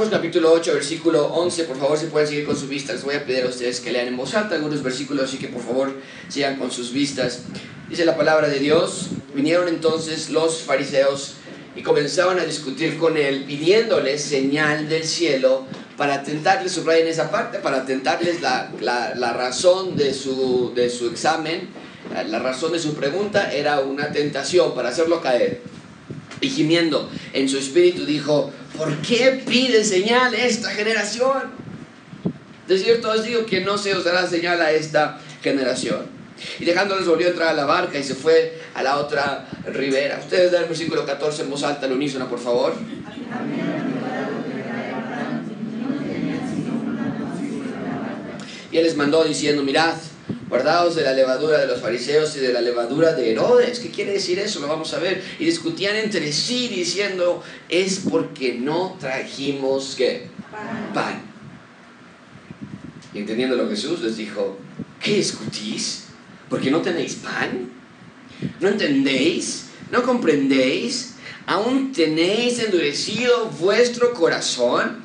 Marcos capítulo 8, versículo 11, por favor si pueden seguir con sus vistas, voy a pedir a ustedes que lean en voz alta algunos versículos, así que por favor sigan con sus vistas. Dice la palabra de Dios, vinieron entonces los fariseos y comenzaban a discutir con él, pidiéndole señal del cielo para tentarles, en esa parte, para tentarles la, la, la razón de su, de su examen, la razón de su pregunta era una tentación para hacerlo caer. Y gimiendo en su espíritu dijo, ¿por qué pide señal esta generación? De cierto os digo que no se os dará señal a esta generación. Y dejándoles volvió a entrar a la barca y se fue a la otra ribera. Ustedes dan el versículo 14 en voz alta al unísono, por favor. Y él les mandó diciendo, mirad, guardaos de la levadura de los fariseos y de la levadura de Herodes. ¿Qué quiere decir eso? Lo vamos a ver. Y discutían entre sí diciendo, es porque no trajimos ¿qué? Pan. Pan. Y entendiendo lo que Jesús les dijo, ¿qué discutís? ¿Porque no tenéis pan? ¿No entendéis? ¿No comprendéis? ¿Aún tenéis endurecido vuestro corazón?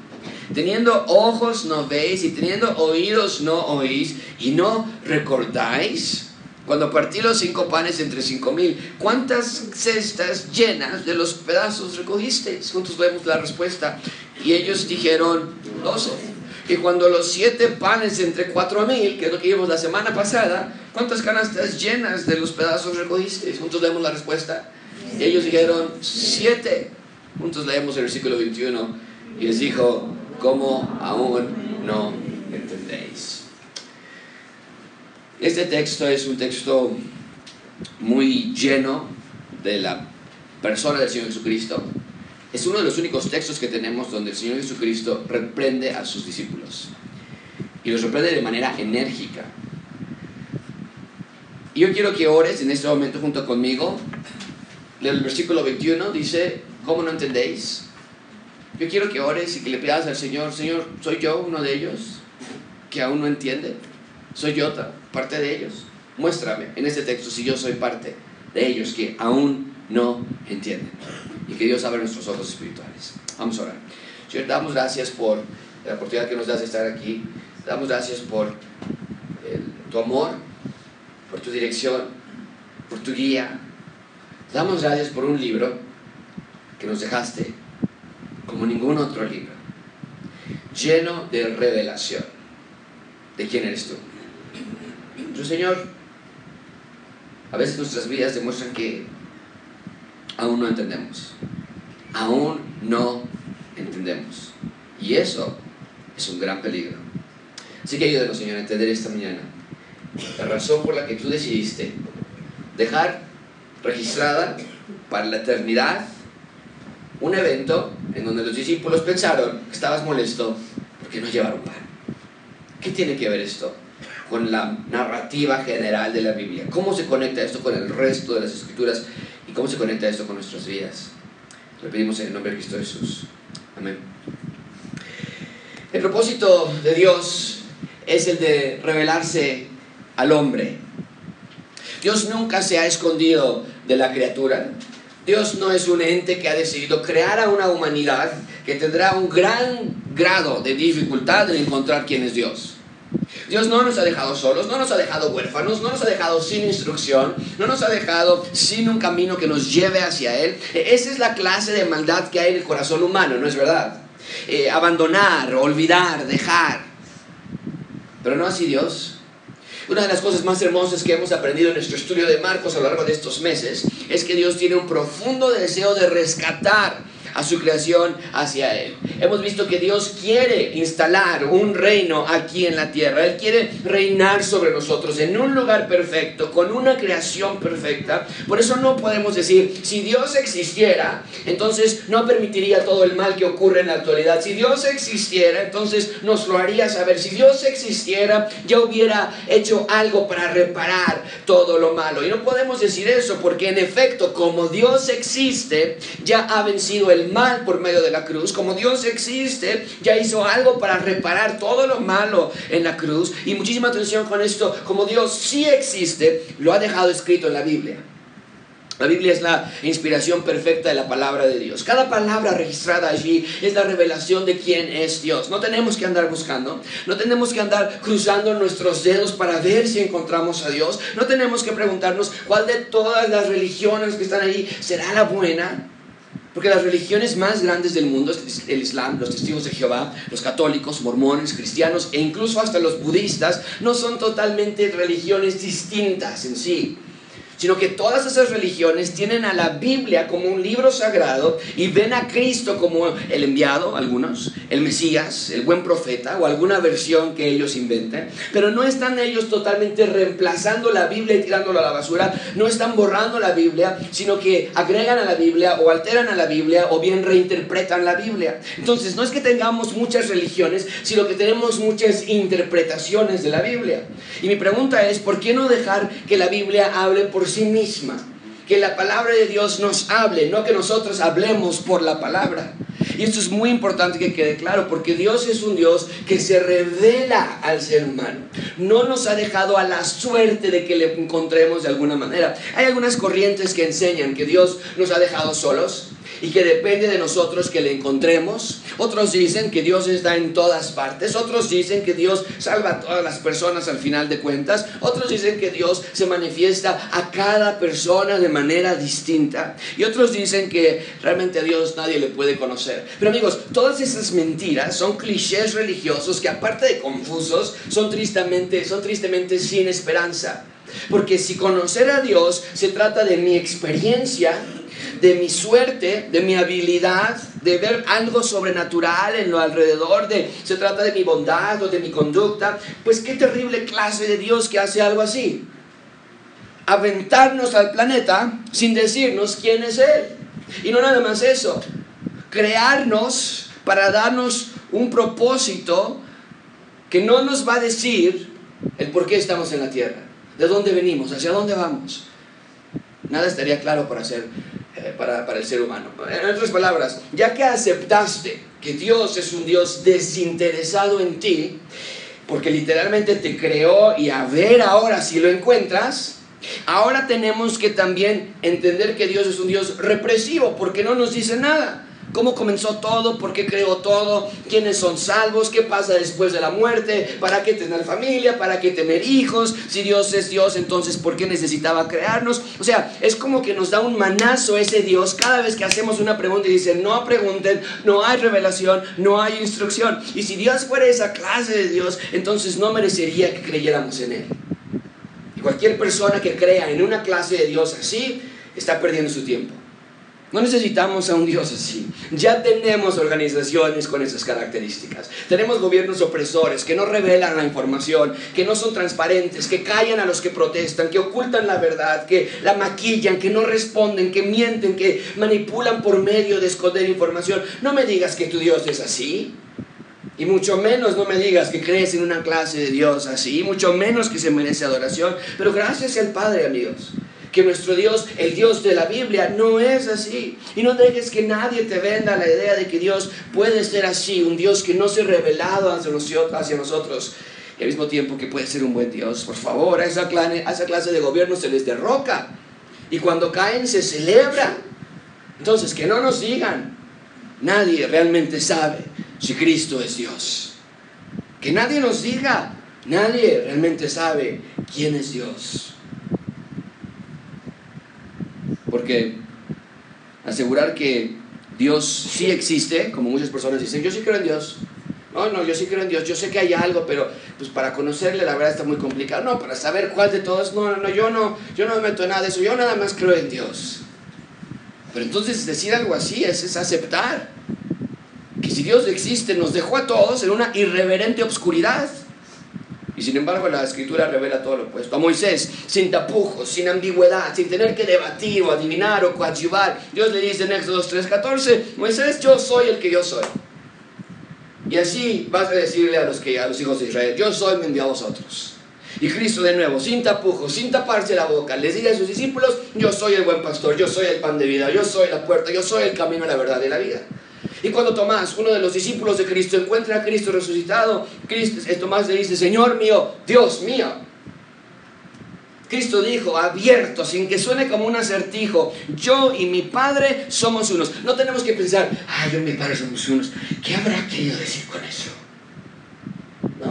Teniendo ojos no veis y teniendo oídos no oís y no recordáis. Cuando partí los cinco panes entre cinco mil, ¿cuántas cestas llenas de los pedazos recogisteis? Juntos vemos la respuesta. Y ellos dijeron, doce. Y cuando los siete panes entre cuatro mil, que es lo que vimos la semana pasada, ¿cuántas canastas llenas de los pedazos recogisteis? Juntos vemos la respuesta. Y ellos dijeron, siete. Juntos leemos el versículo 21. Y les dijo, ¿Cómo aún no entendéis? Este texto es un texto muy lleno de la persona del Señor Jesucristo. Es uno de los únicos textos que tenemos donde el Señor Jesucristo reprende a sus discípulos. Y los reprende de manera enérgica. Y yo quiero que ores en este momento junto conmigo. El versículo 21 dice, ¿cómo no entendéis? Yo quiero que ores y que le pidas al Señor, Señor, ¿soy yo uno de ellos que aún no entiende? ¿Soy yo parte de ellos? Muéstrame en este texto si yo soy parte de ellos que aún no entienden. Y que Dios abra nuestros ojos espirituales. Vamos a orar. Señor, damos gracias por la oportunidad que nos das de estar aquí. Damos gracias por tu amor, por tu dirección, por tu guía. Damos gracias por un libro que nos dejaste como ningún otro libro, lleno de revelación de quién eres tú. Yo, Señor, a veces nuestras vidas demuestran que aún no entendemos, aún no entendemos. Y eso es un gran peligro. Así que ayúdanos, Señor, a entender esta mañana la razón por la que tú decidiste dejar registrada para la eternidad un evento en donde los discípulos pensaron que estabas molesto porque no llevaron pan. ¿Qué tiene que ver esto con la narrativa general de la Biblia? ¿Cómo se conecta esto con el resto de las escrituras y cómo se conecta esto con nuestras vidas? Lo pedimos en el nombre de Cristo Jesús. Amén. El propósito de Dios es el de revelarse al hombre. Dios nunca se ha escondido de la criatura. Dios no es un ente que ha decidido crear a una humanidad que tendrá un gran grado de dificultad en encontrar quién es Dios. Dios no nos ha dejado solos, no nos ha dejado huérfanos, no nos ha dejado sin instrucción, no nos ha dejado sin un camino que nos lleve hacia Él. Esa es la clase de maldad que hay en el corazón humano, ¿no es verdad? Eh, abandonar, olvidar, dejar. Pero no así Dios. Una de las cosas más hermosas que hemos aprendido en nuestro estudio de Marcos a lo largo de estos meses es que Dios tiene un profundo deseo de rescatar a su creación hacia Él. Hemos visto que Dios quiere instalar un reino aquí en la tierra. Él quiere reinar sobre nosotros en un lugar perfecto, con una creación perfecta. Por eso no podemos decir, si Dios existiera, entonces no permitiría todo el mal que ocurre en la actualidad. Si Dios existiera, entonces nos lo haría saber. Si Dios existiera, ya hubiera hecho algo para reparar todo lo malo. Y no podemos decir eso porque en efecto, como Dios existe, ya ha vencido el mal por medio de la cruz, como Dios existe, ya hizo algo para reparar todo lo malo en la cruz. Y muchísima atención con esto, como Dios sí existe, lo ha dejado escrito en la Biblia. La Biblia es la inspiración perfecta de la palabra de Dios. Cada palabra registrada allí es la revelación de quién es Dios. No tenemos que andar buscando, no tenemos que andar cruzando nuestros dedos para ver si encontramos a Dios. No tenemos que preguntarnos cuál de todas las religiones que están ahí será la buena. Porque las religiones más grandes del mundo, el Islam, los testigos de Jehová, los católicos, mormones, cristianos e incluso hasta los budistas, no son totalmente religiones distintas en sí sino que todas esas religiones tienen a la Biblia como un libro sagrado y ven a Cristo como el enviado, algunos, el Mesías, el buen profeta o alguna versión que ellos inventen, pero no están ellos totalmente reemplazando la Biblia y tirándola a la basura, no están borrando la Biblia, sino que agregan a la Biblia o alteran a la Biblia o bien reinterpretan la Biblia. Entonces, no es que tengamos muchas religiones, sino que tenemos muchas interpretaciones de la Biblia. Y mi pregunta es, ¿por qué no dejar que la Biblia hable por sí misma. Que la palabra de Dios nos hable, no que nosotros hablemos por la palabra. Y esto es muy importante que quede claro, porque Dios es un Dios que se revela al ser humano. No nos ha dejado a la suerte de que le encontremos de alguna manera. Hay algunas corrientes que enseñan que Dios nos ha dejado solos, y que depende de nosotros que le encontremos. Otros dicen que Dios está en todas partes. Otros dicen que Dios salva a todas las personas al final de cuentas. Otros dicen que Dios se manifiesta a cada persona de manera distinta. Y otros dicen que realmente a Dios nadie le puede conocer. Pero amigos, todas esas mentiras son clichés religiosos que aparte de confusos, son tristemente, son tristemente sin esperanza. Porque si conocer a Dios se trata de mi experiencia, de mi suerte, de mi habilidad, de ver algo sobrenatural en lo alrededor, de se trata de mi bondad o de mi conducta, pues qué terrible clase de Dios que hace algo así. Aventarnos al planeta sin decirnos quién es Él. Y no nada más eso, crearnos para darnos un propósito que no nos va a decir el por qué estamos en la tierra, de dónde venimos, hacia dónde vamos. Nada estaría claro para hacer para, para el ser humano. En otras palabras, ya que aceptaste que Dios es un Dios desinteresado en ti, porque literalmente te creó y a ver ahora si lo encuentras, ahora tenemos que también entender que Dios es un Dios represivo, porque no nos dice nada cómo comenzó todo, por qué creó todo, quiénes son salvos, qué pasa después de la muerte, para qué tener familia, para qué tener hijos, si Dios es Dios, entonces por qué necesitaba crearnos. O sea, es como que nos da un manazo ese Dios cada vez que hacemos una pregunta y dice, no pregunten, no hay revelación, no hay instrucción. Y si Dios fuera esa clase de Dios, entonces no merecería que creyéramos en Él. Y cualquier persona que crea en una clase de Dios así, está perdiendo su tiempo. No necesitamos a un Dios así. Ya tenemos organizaciones con esas características. Tenemos gobiernos opresores que no revelan la información, que no son transparentes, que callan a los que protestan, que ocultan la verdad, que la maquillan, que no responden, que mienten, que manipulan por medio de esconder información. No me digas que tu Dios es así. Y mucho menos no me digas que crees en una clase de Dios así, mucho menos que se merece adoración. Pero gracias al Padre, amigos que nuestro Dios, el Dios de la Biblia, no es así. Y no dejes que nadie te venda la idea de que Dios puede ser así, un Dios que no se ha revelado hacia nosotros, y al mismo tiempo que puede ser un buen Dios. Por favor, a esa, clase, a esa clase de gobierno se les derroca. Y cuando caen se celebra. Entonces, que no nos digan, nadie realmente sabe si Cristo es Dios. Que nadie nos diga, nadie realmente sabe quién es Dios. Porque asegurar que Dios sí existe, como muchas personas dicen, yo sí creo en Dios. No, no, yo sí creo en Dios, yo sé que hay algo, pero pues para conocerle la verdad está muy complicado. No, para saber cuál de todos, no, no, no, yo no, yo no me meto en nada de eso, yo nada más creo en Dios. Pero entonces decir algo así es, es aceptar que si Dios existe nos dejó a todos en una irreverente obscuridad. Y sin embargo la escritura revela todo lo opuesto. A Moisés, sin tapujos, sin ambigüedad, sin tener que debatir o adivinar o coadyuvar. Dios le dice en Éxodo 3:14, Moisés, yo soy el que yo soy. Y así vas a decirle a los, que, a los hijos de Israel, yo soy, me envió a vosotros. Y Cristo de nuevo, sin tapujos, sin taparse la boca, les dice a sus discípulos, yo soy el buen pastor, yo soy el pan de vida, yo soy la puerta, yo soy el camino, la verdad y la vida. Y cuando Tomás, uno de los discípulos de Cristo, encuentra a Cristo resucitado, Cristo, eh, Tomás le dice, Señor mío, Dios mío. Cristo dijo, abierto, sin que suene como un acertijo, yo y mi Padre somos unos. No tenemos que pensar, ah, yo y mi Padre somos unos. ¿Qué habrá querido decir con eso?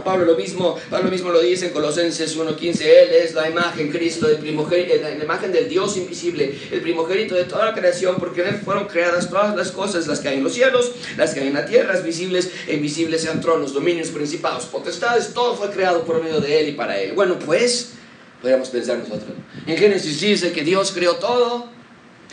Pablo lo mismo, Pablo mismo lo dice en Colosenses 1.15, Él es la imagen, Cristo, del primogénito, la imagen del Dios invisible, el primogénito de toda la creación, porque en Él fueron creadas todas las cosas, las que hay en los cielos, las que hay en la tierra, visibles e invisibles, sean tronos, dominios, principados, potestades, todo fue creado por medio de Él y para Él. Bueno, pues podríamos pensar nosotros. En Génesis dice que Dios creó todo.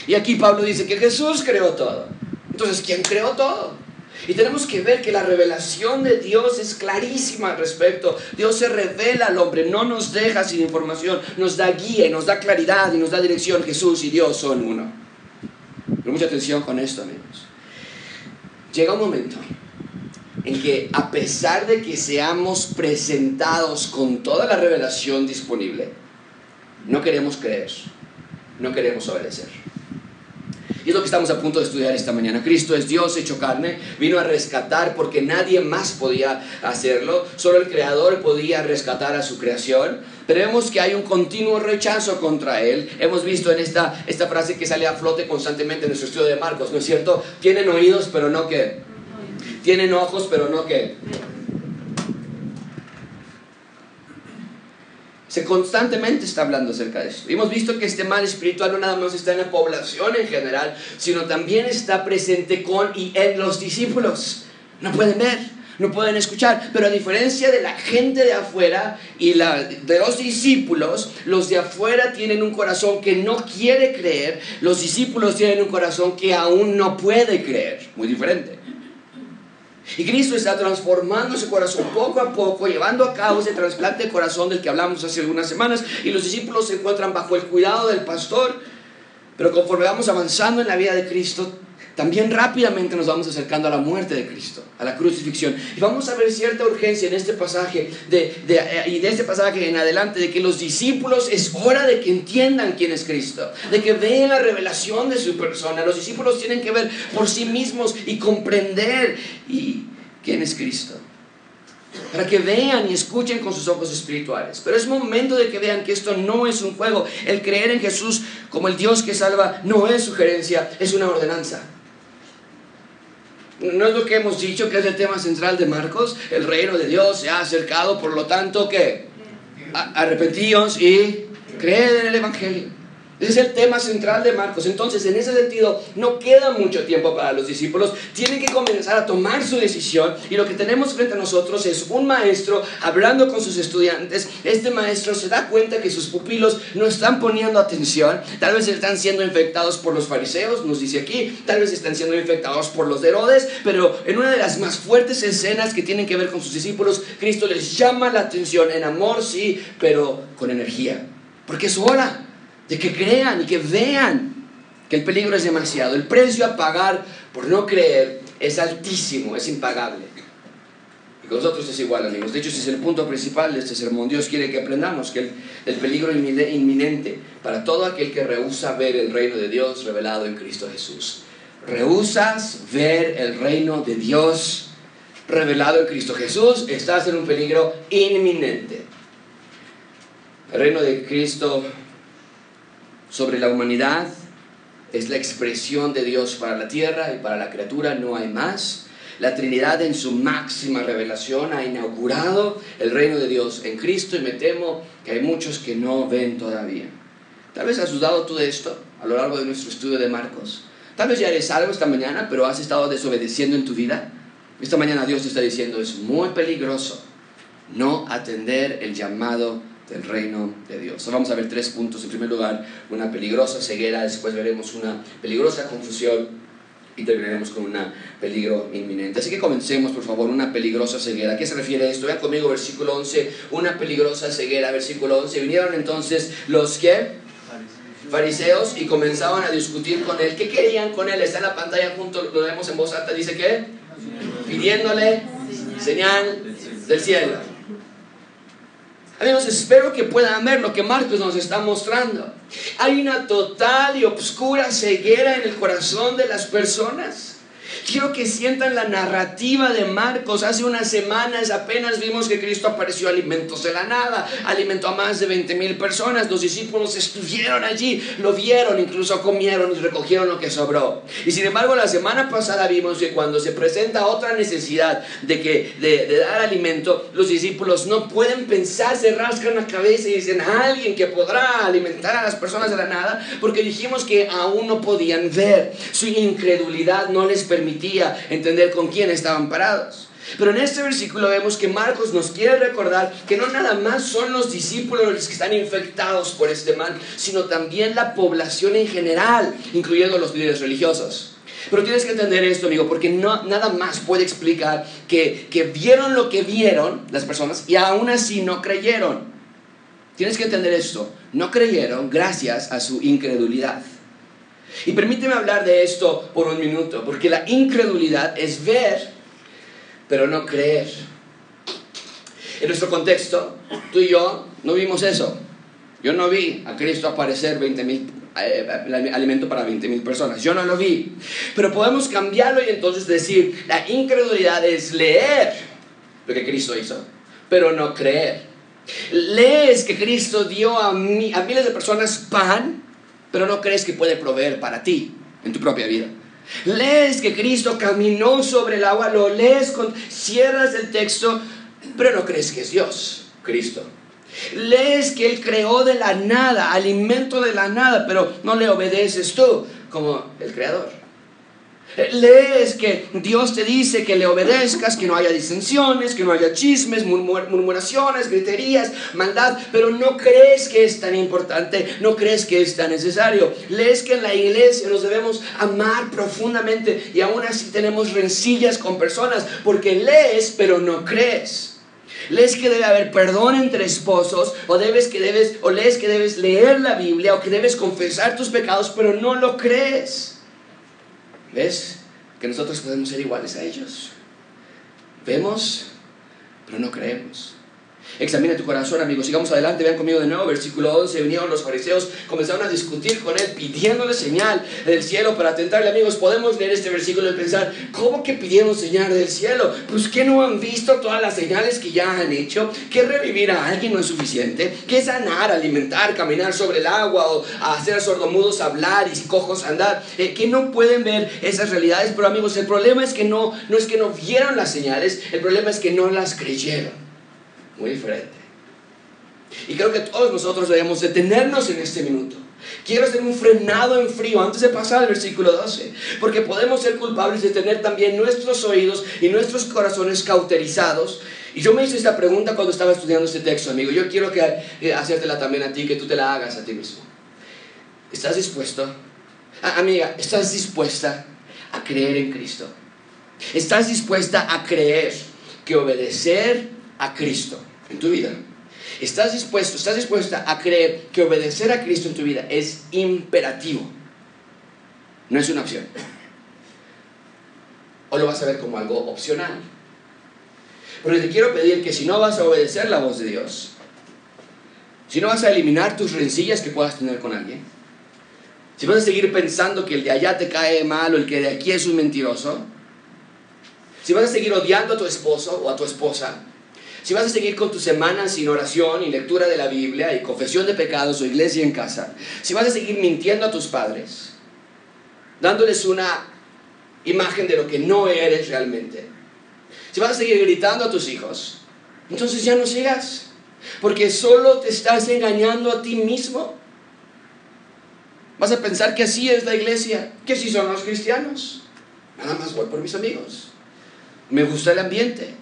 Y aquí Pablo dice que Jesús creó todo. Entonces, ¿quién creó todo? Y tenemos que ver que la revelación de Dios es clarísima al respecto. Dios se revela al hombre, no nos deja sin información, nos da guía y nos da claridad y nos da dirección. Jesús y Dios son uno. Pero mucha atención con esto, amigos. Llega un momento en que a pesar de que seamos presentados con toda la revelación disponible, no queremos creer, no queremos obedecer. Y es lo que estamos a punto de estudiar esta mañana. Cristo es Dios hecho carne, vino a rescatar porque nadie más podía hacerlo, solo el Creador podía rescatar a su creación. Pero vemos que hay un continuo rechazo contra Él. Hemos visto en esta, esta frase que sale a flote constantemente en nuestro estudio de Marcos, ¿no es cierto? Tienen oídos, pero no que. Tienen ojos, pero no que. Se constantemente está hablando acerca de esto. Hemos visto que este mal espiritual no nada más está en la población en general, sino también está presente con y en los discípulos. No pueden ver, no pueden escuchar, pero a diferencia de la gente de afuera y de los discípulos, los de afuera tienen un corazón que no quiere creer, los discípulos tienen un corazón que aún no puede creer. Muy diferente. Y Cristo está transformando ese corazón poco a poco, llevando a cabo ese trasplante de corazón del que hablamos hace algunas semanas. Y los discípulos se encuentran bajo el cuidado del pastor. Pero conforme vamos avanzando en la vida de Cristo, también rápidamente nos vamos acercando a la muerte de Cristo, a la crucifixión. Y vamos a ver cierta urgencia en este pasaje de, de, y de este pasaje en adelante de que los discípulos es hora de que entiendan quién es Cristo, de que vean la revelación de su persona. Los discípulos tienen que ver por sí mismos y comprender y quién es Cristo. Para que vean y escuchen con sus ojos espirituales. Pero es momento de que vean que esto no es un juego. El creer en Jesús como el Dios que salva no es sugerencia, es una ordenanza. ¿No es lo que hemos dicho que es el tema central de Marcos? El reino de Dios se ha acercado, por lo tanto, que arrepentíos y creed en el Evangelio. Ese es el tema central de Marcos. Entonces, en ese sentido, no queda mucho tiempo para los discípulos. Tienen que comenzar a tomar su decisión. Y lo que tenemos frente a nosotros es un maestro hablando con sus estudiantes. Este maestro se da cuenta que sus pupilos no están poniendo atención. Tal vez están siendo infectados por los fariseos, nos dice aquí. Tal vez están siendo infectados por los de Herodes. Pero en una de las más fuertes escenas que tienen que ver con sus discípulos, Cristo les llama la atención en amor, sí, pero con energía. Porque es hora de que crean y que vean que el peligro es demasiado. El precio a pagar por no creer es altísimo, es impagable. Y con nosotros es igual, amigos. De hecho, ese es el punto principal de este sermón. Dios quiere que aprendamos que el, el peligro inminente para todo aquel que rehúsa ver el reino de Dios revelado en Cristo Jesús. Rehusas ver el reino de Dios revelado en Cristo Jesús, estás en un peligro inminente. El reino de Cristo sobre la humanidad, es la expresión de Dios para la tierra y para la criatura, no hay más. La Trinidad en su máxima revelación ha inaugurado el reino de Dios en Cristo y me temo que hay muchos que no ven todavía. Tal vez has dudado tú de esto a lo largo de nuestro estudio de Marcos. Tal vez ya eres algo esta mañana, pero has estado desobedeciendo en tu vida. Esta mañana Dios te está diciendo, es muy peligroso no atender el llamado del reino de Dios. Vamos a ver tres puntos. En primer lugar, una peligrosa ceguera, después veremos una peligrosa confusión y terminaremos con un peligro inminente. Así que comencemos, por favor, una peligrosa ceguera. ¿A qué se refiere esto? Vean conmigo versículo 11, una peligrosa ceguera, versículo 11. Vinieron entonces los que fariseos y comenzaban a discutir con él. ¿Qué querían con él? Está en la pantalla junto, lo vemos en voz alta, dice que pidiéndole señal del cielo. Amigos, espero que puedan ver lo que Marcos nos está mostrando. Hay una total y obscura ceguera en el corazón de las personas. Quiero que sientan la narrativa de Marcos. Hace unas semanas apenas vimos que Cristo apareció alimentos de la nada, alimentó a más de 20 mil personas. Los discípulos estuvieron allí, lo vieron, incluso comieron y recogieron lo que sobró. Y sin embargo, la semana pasada vimos que cuando se presenta otra necesidad de, que, de, dar alimento, los discípulos no pueden pensar, se rascan la cabeza y dicen, alguien que podrá alimentar a las personas de la nada, porque dijimos que aún no podían ver. Su incredulidad no les entender con quién estaban parados. Pero en este versículo vemos que Marcos nos quiere recordar que no nada más son los discípulos los que están infectados por este mal, sino también la población en general, incluyendo los líderes religiosos. Pero tienes que entender esto, amigo, porque no, nada más puede explicar que, que vieron lo que vieron las personas y aún así no creyeron. Tienes que entender esto. No creyeron gracias a su incredulidad. Y permíteme hablar de esto por un minuto, porque la incredulidad es ver, pero no creer. En nuestro contexto, tú y yo no vimos eso. Yo no vi a Cristo aparecer 20 mil eh, alimento para 20 mil personas. Yo no lo vi. Pero podemos cambiarlo y entonces decir, la incredulidad es leer lo que Cristo hizo, pero no creer. Lees que Cristo dio a, a miles de personas pan, pero no crees que puede proveer para ti en tu propia vida. Lees que Cristo caminó sobre el agua, lo lees, con, cierras el texto, pero no crees que es Dios, Cristo. Lees que Él creó de la nada, alimento de la nada, pero no le obedeces tú como el Creador. Lees que Dios te dice que le obedezcas, que no haya disensiones, que no haya chismes, murmuraciones, griterías, maldad, pero no crees que es tan importante, no crees que es tan necesario. Lees que en la iglesia nos debemos amar profundamente y aún así tenemos rencillas con personas porque lees pero no crees. Lees que debe haber perdón entre esposos, o debes que debes, o lees que debes leer la Biblia, o que debes confesar tus pecados, pero no lo crees. ¿Ves? Que nosotros podemos ser iguales a ellos. Vemos, pero no creemos. Examina tu corazón, amigos. Sigamos adelante, vean conmigo de nuevo, versículo 11. Vinieron los fariseos, comenzaron a discutir con él, pidiéndole señal del cielo para tentarle, amigos. Podemos leer este versículo y pensar, ¿cómo que pidieron señal del cielo? Pues que no han visto todas las señales que ya han hecho, que revivir a alguien no es suficiente, que sanar, alimentar, caminar sobre el agua o hacer a sordomudos hablar y cojos andar, eh, que no pueden ver esas realidades. Pero amigos, el problema es que no, no es que no vieron las señales, el problema es que no las creyeron muy diferente. Y creo que todos nosotros debemos detenernos en este minuto. Quiero hacer un frenado en frío antes de pasar al versículo 12, porque podemos ser culpables de tener también nuestros oídos y nuestros corazones cauterizados. Y yo me hice esta pregunta cuando estaba estudiando este texto, amigo. Yo quiero que, eh, hacértela también a ti, que tú te la hagas a ti mismo. ¿Estás dispuesto? amiga, ¿estás dispuesta a creer en Cristo? ¿Estás dispuesta a creer que obedecer a Cristo en tu vida, estás dispuesto, estás dispuesta a creer que obedecer a Cristo en tu vida es imperativo, no es una opción. O lo vas a ver como algo opcional. Pero te quiero pedir que si no vas a obedecer la voz de Dios, si no vas a eliminar tus rencillas que puedas tener con alguien, si vas a seguir pensando que el de allá te cae mal o el que de aquí es un mentiroso, si vas a seguir odiando a tu esposo o a tu esposa, si vas a seguir con tu semana sin oración y lectura de la Biblia y confesión de pecados o iglesia en casa, si vas a seguir mintiendo a tus padres, dándoles una imagen de lo que no eres realmente, si vas a seguir gritando a tus hijos, entonces ya no sigas, porque solo te estás engañando a ti mismo. Vas a pensar que así es la iglesia, que así son los cristianos. Nada más voy por mis amigos. Me gusta el ambiente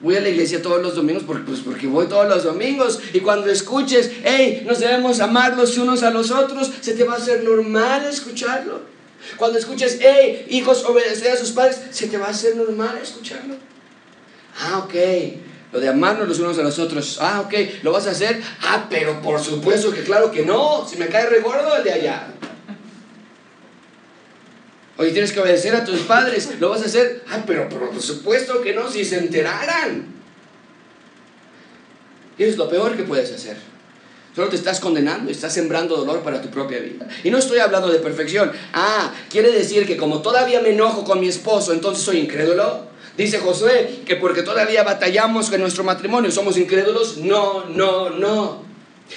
Voy a la iglesia todos los domingos porque, pues, porque voy todos los domingos. Y cuando escuches, hey, nos debemos amar los unos a los otros, se te va a hacer normal escucharlo. Cuando escuches, hey, hijos, obedecer a sus padres, se te va a hacer normal escucharlo. Ah, ok. Lo de amarnos los unos a los otros. Ah, ok. ¿Lo vas a hacer? Ah, pero por supuesto que claro que no. Si me cae regordo el de allá. Oye, tienes que obedecer a tus padres, ¿lo vas a hacer? Ah, pero, por supuesto que no, si se enteraran. Y es lo peor que puedes hacer. Solo te estás condenando, estás sembrando dolor para tu propia vida. Y no estoy hablando de perfección. Ah, quiere decir que como todavía me enojo con mi esposo, entonces soy incrédulo. Dice Josué que porque todavía batallamos con nuestro matrimonio, somos incrédulos. No, no, no.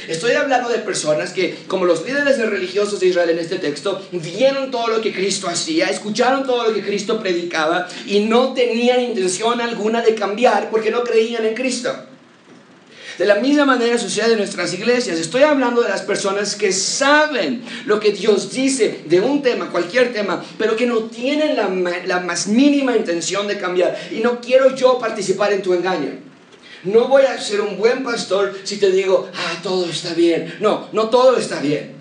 Estoy hablando de personas que, como los líderes religiosos de Israel en este texto, vieron todo lo que Cristo hacía, escucharon todo lo que Cristo predicaba y no tenían intención alguna de cambiar porque no creían en Cristo. De la misma manera sucede en nuestras iglesias. Estoy hablando de las personas que saben lo que Dios dice de un tema, cualquier tema, pero que no tienen la, la más mínima intención de cambiar. Y no quiero yo participar en tu engaño. No voy a ser un buen pastor si te digo, ah, todo está bien. No, no todo está bien.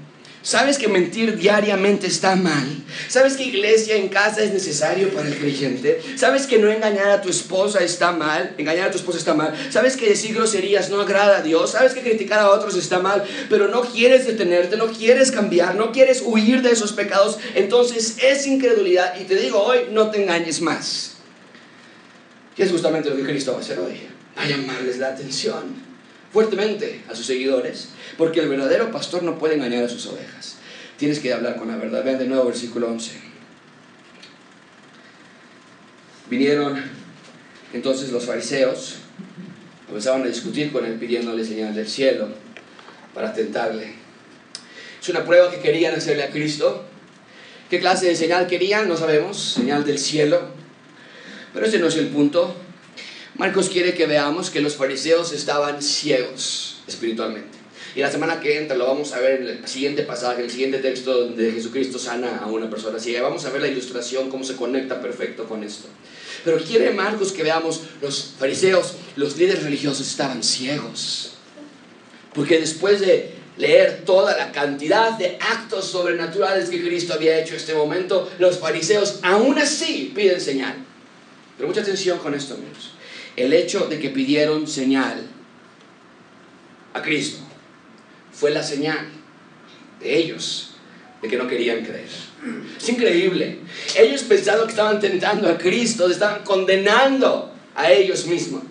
¿Sabes que mentir diariamente está mal? ¿Sabes que iglesia en casa es necesario para el creyente? ¿Sabes que no engañar a tu esposa está mal? Engañar a tu esposa está mal. ¿Sabes que decir groserías no agrada a Dios? ¿Sabes que criticar a otros está mal? Pero no quieres detenerte, no quieres cambiar, no quieres huir de esos pecados. Entonces es incredulidad. Y te digo hoy, no te engañes más. Es justamente lo que Cristo va a hacer hoy a llamarles la atención fuertemente a sus seguidores, porque el verdadero pastor no puede engañar a sus ovejas. Tienes que hablar con la verdad. Vean de nuevo versículo 11. Vinieron entonces los fariseos, comenzaban a discutir con él pidiéndole señal del cielo para tentarle. Es una prueba que querían hacerle a Cristo. ¿Qué clase de señal querían? No sabemos. Señal del cielo. Pero ese no es el punto. Marcos quiere que veamos que los fariseos estaban ciegos espiritualmente. Y la semana que entra lo vamos a ver en el siguiente pasaje, en el siguiente texto donde Jesucristo sana a una persona ciega. Vamos a ver la ilustración, cómo se conecta perfecto con esto. Pero quiere Marcos que veamos los fariseos, los líderes religiosos estaban ciegos. Porque después de leer toda la cantidad de actos sobrenaturales que Cristo había hecho en este momento, los fariseos aún así piden señal. Pero mucha atención con esto, amigos el hecho de que pidieron señal a Cristo fue la señal de ellos de que no querían creer. Es increíble. Ellos pensaban que estaban tentando a Cristo, estaban condenando a ellos mismos.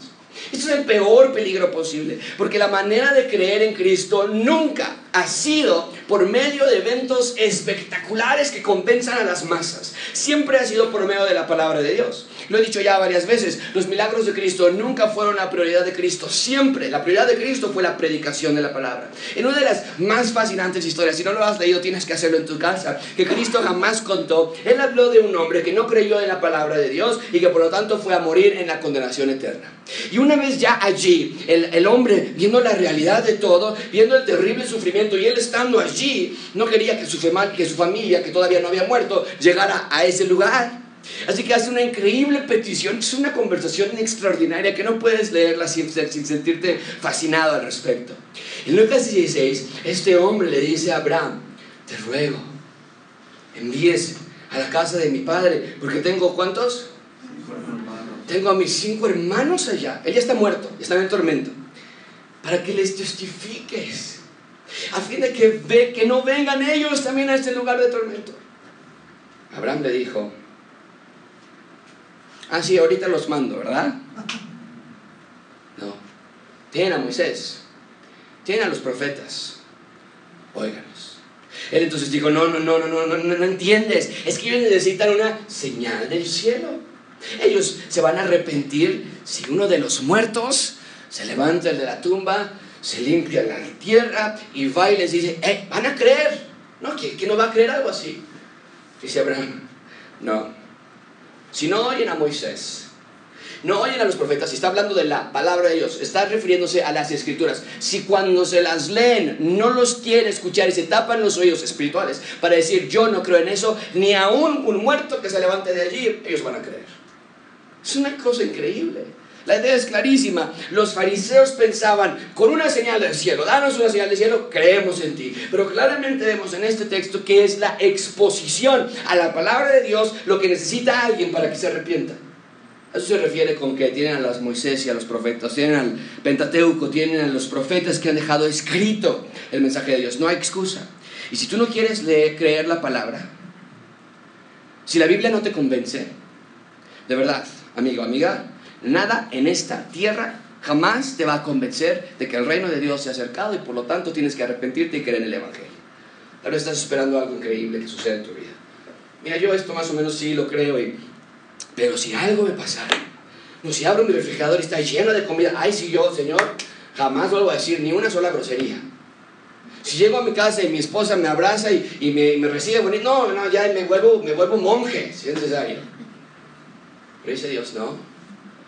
Eso es el peor peligro posible, porque la manera de creer en Cristo nunca ha sido por medio de eventos espectaculares que compensan a las masas. Siempre ha sido por medio de la palabra de Dios. Lo he dicho ya varias veces, los milagros de Cristo nunca fueron la prioridad de Cristo, siempre. La prioridad de Cristo fue la predicación de la palabra. En una de las más fascinantes historias, si no lo has leído tienes que hacerlo en tu casa, que Cristo jamás contó, él habló de un hombre que no creyó en la palabra de Dios y que por lo tanto fue a morir en la condenación eterna. Y una vez ya allí, el, el hombre viendo la realidad de todo, viendo el terrible sufrimiento y él estando allí, no quería que su, que su familia, que todavía no había muerto, llegara a ese lugar. Así que hace una increíble petición, es una conversación extraordinaria que no puedes leerla sin, sentirte fascinado al respecto. En Lucas 16, este hombre le dice a Abraham, te ruego, envíes a la casa de mi padre, porque tengo cuántos? Tengo a mis cinco hermanos allá. Ella está muerto, está en tormento. Para que les testifiques. A fin de que, ve, que no vengan ellos también a este lugar de tormento. Abraham le dijo, Ah, sí, ahorita los mando, ¿verdad? No. Tienen a Moisés. Tienen a los profetas. Óiganos. Él entonces dijo, no, no, no, no, no, no, no, no entiendes. Es que ellos necesitan una señal del cielo. Ellos se van a arrepentir si uno de los muertos se levanta de la tumba, se limpia la tierra y va y les dice, eh, van a creer. No, ¿quién, no va a creer algo así? Dice Abraham, no, si no oyen a Moisés, no oyen a los profetas, si está hablando de la palabra de Dios, está refiriéndose a las escrituras. Si cuando se las leen no los quiere escuchar y se tapan los oídos espirituales para decir yo no creo en eso, ni aún un muerto que se levante de allí, ellos van a creer. Es una cosa increíble. La idea es clarísima. Los fariseos pensaban, con una señal del cielo, danos una señal del cielo, creemos en ti. Pero claramente vemos en este texto que es la exposición a la palabra de Dios lo que necesita alguien para que se arrepienta. eso se refiere con que tienen a los Moisés y a los profetas, tienen al Pentateuco, tienen a los profetas que han dejado escrito el mensaje de Dios. No hay excusa. Y si tú no quieres leer, creer la palabra, si la Biblia no te convence, de verdad, amigo, amiga, Nada en esta tierra jamás te va a convencer de que el reino de Dios se ha acercado y por lo tanto tienes que arrepentirte y creer en el Evangelio. Vez estás esperando algo increíble que suceda en tu vida. Mira, yo esto más o menos sí lo creo, y, pero si algo me pasara, no, si abro mi refrigerador y está lleno de comida, ay, si yo, Señor, jamás vuelvo a decir ni una sola grosería. Si llego a mi casa y mi esposa me abraza y, me, me, recibe bonito, no, no, ya me vuelvo, me vuelvo monje, si es necesario. Pero dice Dios, no.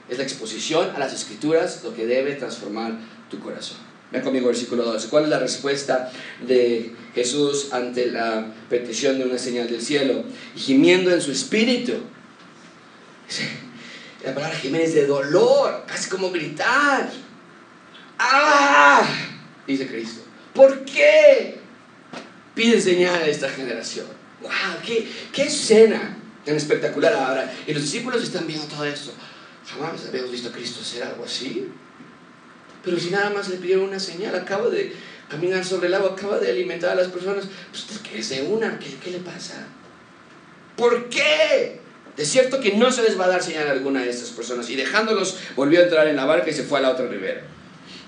Es la exposición a las escrituras lo que debe transformar tu corazón. Ven conmigo, versículo 12. ¿Cuál es la respuesta de Jesús ante la petición de una señal del cielo? Gimiendo en su espíritu. La palabra Jiménez de dolor, casi como gritar. ¡Ah! Dice Cristo. ¿Por qué pide señal a esta generación? ¡Wow! ¿Qué, qué escena tan espectacular ahora! Y los discípulos están viendo todo esto. Jamás habíamos visto a Cristo hacer algo así. Pero si nada más le pidieron una señal, acaba de caminar sobre el agua, acaba de alimentar a las personas, pues que se unan, ¿qué, ¿qué le pasa? ¿Por qué? De cierto que no se les va a dar señal alguna a estas personas. Y dejándolos, volvió a entrar en la barca y se fue a la otra ribera.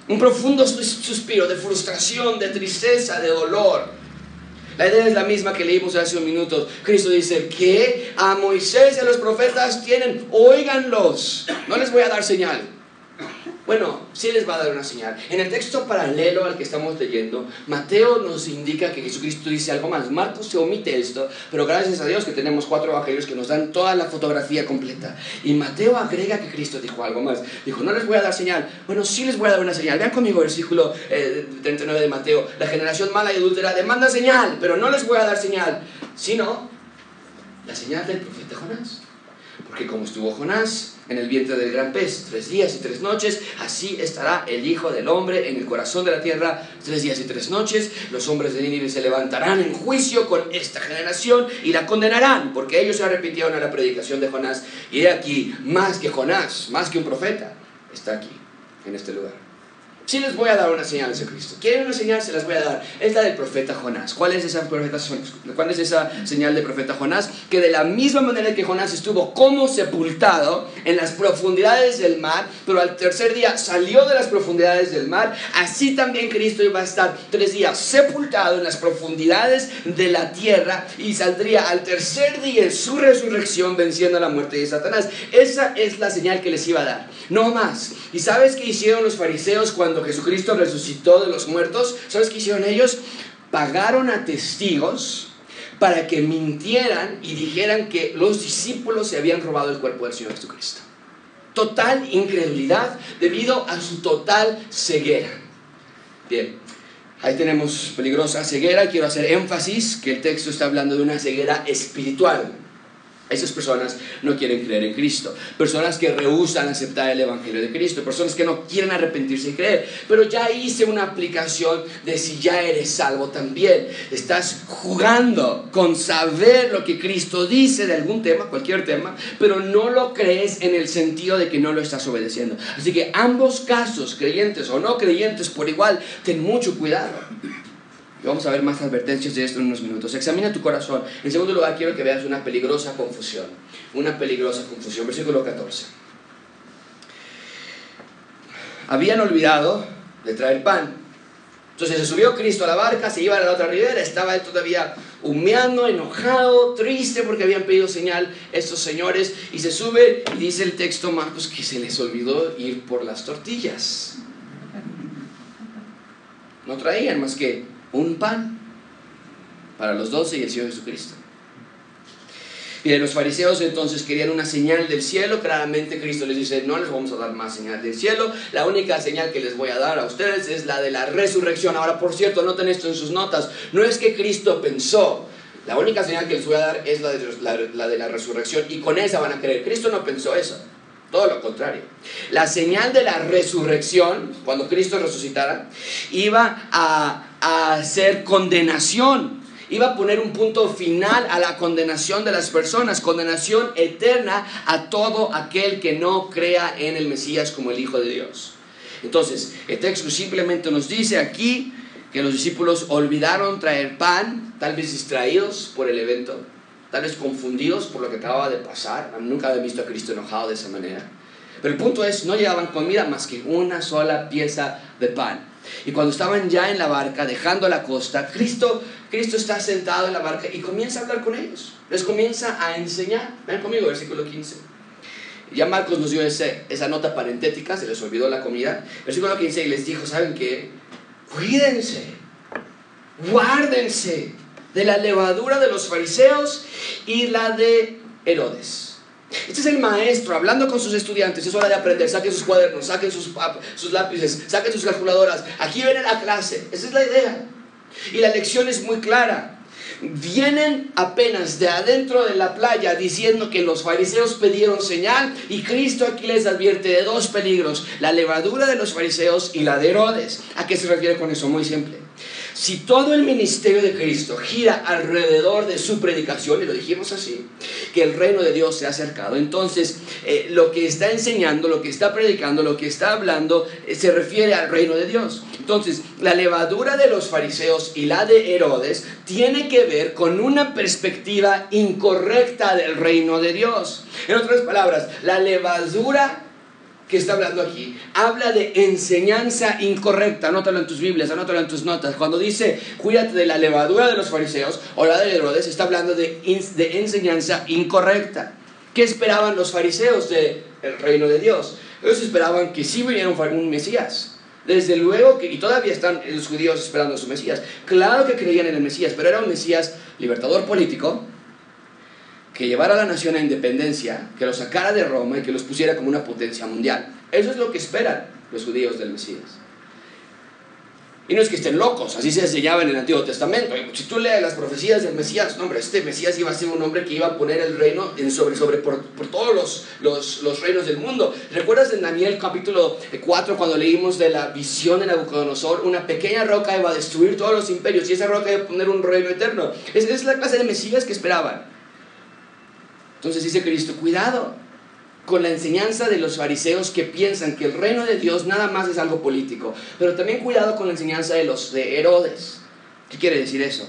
Un profundo suspiro de frustración, de tristeza, de dolor. La idea es la misma que leímos hace un minuto. Cristo dice que a Moisés y a los profetas tienen, óiganlos. No les voy a dar señal. Bueno, sí les va a dar una señal. En el texto paralelo al que estamos leyendo, Mateo nos indica que Jesucristo dice algo más. Marcos se omite esto, pero gracias a Dios que tenemos cuatro evangelios que nos dan toda la fotografía completa. Y Mateo agrega que Cristo dijo algo más. Dijo, no les voy a dar señal. Bueno, sí les voy a dar una señal. Vean conmigo el versículo 39 eh, de Mateo. La generación mala y adúltera demanda señal, pero no les voy a dar señal, sino la señal del profeta Jonás. Porque como estuvo Jonás en el vientre del gran pez, tres días y tres noches, así estará el Hijo del Hombre en el corazón de la tierra, tres días y tres noches. Los hombres de Nínive se levantarán en juicio con esta generación y la condenarán, porque ellos se arrepintieron a la predicación de Jonás. Y he aquí, más que Jonás, más que un profeta, está aquí, en este lugar. Sí les voy a dar una señal, dice Cristo. ¿Quieren una señal? Se las voy a dar. Es la del profeta Jonás. ¿Cuál es, esa profeta, ¿Cuál es esa señal del profeta Jonás? Que de la misma manera que Jonás estuvo como sepultado en las profundidades del mar, pero al tercer día salió de las profundidades del mar, así también Cristo iba a estar tres días sepultado en las profundidades de la tierra y saldría al tercer día en su resurrección venciendo la muerte de Satanás. Esa es la señal que les iba a dar. No más. ¿Y sabes qué hicieron los fariseos cuando Jesucristo resucitó de los muertos, ¿sabes qué hicieron ellos? Pagaron a testigos para que mintieran y dijeran que los discípulos se habían robado el cuerpo del Señor Jesucristo. Total incredulidad debido a su total ceguera. Bien, ahí tenemos peligrosa ceguera. Quiero hacer énfasis que el texto está hablando de una ceguera espiritual. Esas personas no quieren creer en Cristo. Personas que rehusan aceptar el Evangelio de Cristo. Personas que no quieren arrepentirse y creer. Pero ya hice una aplicación de si ya eres salvo también. Estás jugando con saber lo que Cristo dice de algún tema, cualquier tema, pero no lo crees en el sentido de que no lo estás obedeciendo. Así que ambos casos, creyentes o no creyentes por igual, ten mucho cuidado. Vamos a ver más advertencias de esto en unos minutos. Examina tu corazón. En segundo lugar, quiero que veas una peligrosa confusión. Una peligrosa confusión. Versículo 14. Habían olvidado de traer pan. Entonces se subió Cristo a la barca, se iba a la otra ribera, estaba él todavía humeando, enojado, triste porque habían pedido señal estos señores y se sube y dice el texto Marcos que se les olvidó ir por las tortillas. No traían más que un pan para los doce y el Señor Jesucristo. Y los fariseos entonces querían una señal del cielo. Claramente Cristo les dice, no les vamos a dar más señal del cielo. La única señal que les voy a dar a ustedes es la de la resurrección. Ahora, por cierto, noten esto en sus notas. No es que Cristo pensó. La única señal que les voy a dar es la de la, la, de la resurrección. Y con esa van a creer. Cristo no pensó eso. Todo lo contrario. La señal de la resurrección, cuando Cristo resucitara, iba a a hacer condenación. Iba a poner un punto final a la condenación de las personas, condenación eterna a todo aquel que no crea en el Mesías como el Hijo de Dios. Entonces, el texto simplemente nos dice aquí que los discípulos olvidaron traer pan, tal vez distraídos por el evento, tal vez confundidos por lo que acababa de pasar. Nunca había visto a Cristo enojado de esa manera. Pero el punto es, no llevaban comida más que una sola pieza de pan. Y cuando estaban ya en la barca, dejando la costa, Cristo, Cristo está sentado en la barca y comienza a hablar con ellos. Les comienza a enseñar. Ven conmigo, versículo 15. Ya Marcos nos dio ese, esa nota parentética, se les olvidó la comida. Versículo 15 y les dijo, ¿saben qué? Cuídense, guárdense de la levadura de los fariseos y la de Herodes. Este es el maestro hablando con sus estudiantes. Es hora de aprender. Saquen sus cuadernos, saquen sus, lápices, saquen sus calculadoras. Aquí viene la clase. Esa es la idea. Y la lección es muy clara. Vienen apenas de adentro de la playa diciendo que los fariseos pidieron señal y Cristo aquí les advierte de dos peligros, la levadura de los fariseos y la de Herodes. ¿A qué se refiere con eso? Muy simple. Si todo el ministerio de Cristo gira alrededor de su predicación, y lo dijimos así, que el reino de Dios se ha acercado, entonces eh, lo que está enseñando, lo que está predicando, lo que está hablando, eh, se refiere al reino de Dios. Entonces, la levadura de los fariseos y la de Herodes tiene que ver con una perspectiva incorrecta del reino de Dios. En otras palabras, la levadura que está hablando aquí, habla de enseñanza incorrecta. Anótalo en tus Biblias, anótalo en tus notas. Cuando dice, cuídate de la levadura de los fariseos o la de Herodes, está hablando de, de enseñanza incorrecta. ¿Qué esperaban los fariseos del reino de Dios? Ellos esperaban que sí viniera un Mesías. Desde luego que, y todavía están los judíos esperando a su Mesías. Claro que creían en el Mesías, pero era un Mesías libertador político, que llevara a la nación a independencia, que los sacara de Roma y que los pusiera como una potencia mundial. Eso es lo que esperan los judíos del Mesías. Y no es que estén locos, así se enseñaba en el Antiguo Testamento. Si tú lees las profecías del Mesías, no, hombre, este Mesías iba a ser un hombre que iba a poner el reino en sobre, sobre por, todos los, los, los, reinos del mundo. ¿Recuerdas en Daniel capítulo 4 cuando leímos de la visión de Nabucodonosor? Una pequeña roca iba a destruir todos los imperios y esa roca iba a poner un reino eterno. Esa es la clase de Mesías que esperaban. Entonces dice Cristo, cuidado con la enseñanza de los fariseos que piensan que el reino de Dios nada más es algo político, pero también cuidado con la enseñanza de los de Herodes. ¿Qué quiere decir eso?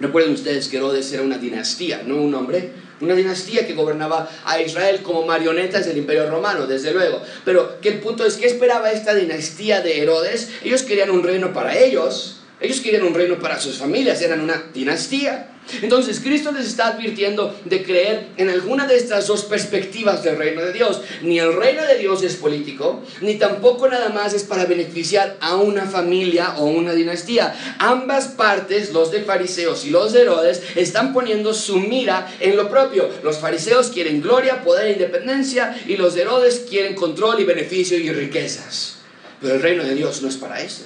Recuerden ustedes que Herodes era una dinastía, no un hombre, una dinastía que gobernaba a Israel como marionetas del imperio romano, desde luego. Pero que el punto es, ¿qué esperaba esta dinastía de Herodes? Ellos querían un reino para ellos, ellos querían un reino para sus familias, eran una dinastía. Entonces Cristo les está advirtiendo de creer en alguna de estas dos perspectivas del reino de Dios. Ni el reino de Dios es político, ni tampoco nada más es para beneficiar a una familia o una dinastía. Ambas partes, los de fariseos y los de Herodes, están poniendo su mira en lo propio. Los fariseos quieren gloria, poder e independencia y los de Herodes quieren control y beneficio y riquezas. Pero el reino de Dios no es para eso.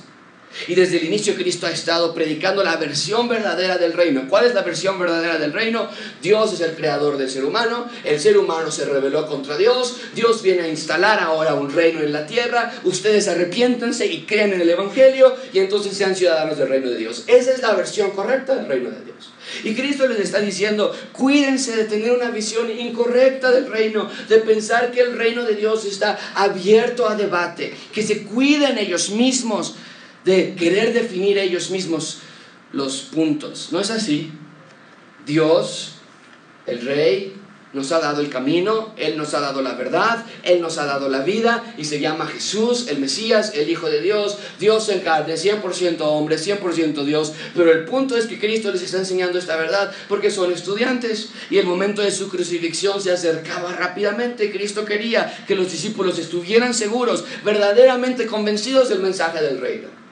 Y desde el inicio Cristo ha estado predicando la versión verdadera del reino. ¿Cuál es la versión verdadera del reino? Dios es el creador del ser humano, el ser humano se rebeló contra Dios, Dios viene a instalar ahora un reino en la tierra, ustedes arrepiéntanse y crean en el Evangelio y entonces sean ciudadanos del reino de Dios. Esa es la versión correcta del reino de Dios. Y Cristo les está diciendo, cuídense de tener una visión incorrecta del reino, de pensar que el reino de Dios está abierto a debate, que se cuiden ellos mismos de querer definir ellos mismos los puntos. ¿No es así? Dios, el Rey, nos ha dado el camino, Él nos ha dado la verdad, Él nos ha dado la vida y se llama Jesús, el Mesías, el Hijo de Dios, Dios en carne, 100% hombre, 100% Dios. Pero el punto es que Cristo les está enseñando esta verdad porque son estudiantes y el momento de su crucifixión se acercaba rápidamente. Cristo quería que los discípulos estuvieran seguros, verdaderamente convencidos del mensaje del reino.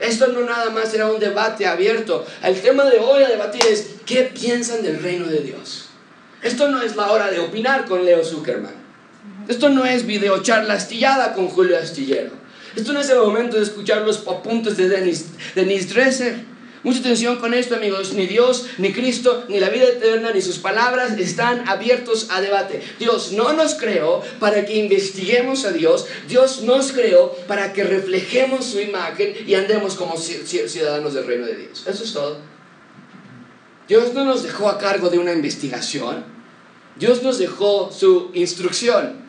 Esto no nada más era un debate abierto. El tema de hoy a debatir es ¿qué piensan del reino de Dios? Esto no es la hora de opinar con Leo Zuckerman. Esto no es videocharla astillada con Julio Astillero. Esto no es el momento de escuchar los apuntes de Dennis, Dennis Dresser. Mucha atención con esto, amigos. Ni Dios, ni Cristo, ni la vida eterna, ni sus palabras están abiertos a debate. Dios no nos creó para que investiguemos a Dios. Dios nos creó para que reflejemos su imagen y andemos como ciudadanos del reino de Dios. Eso es todo. Dios no nos dejó a cargo de una investigación. Dios nos dejó su instrucción.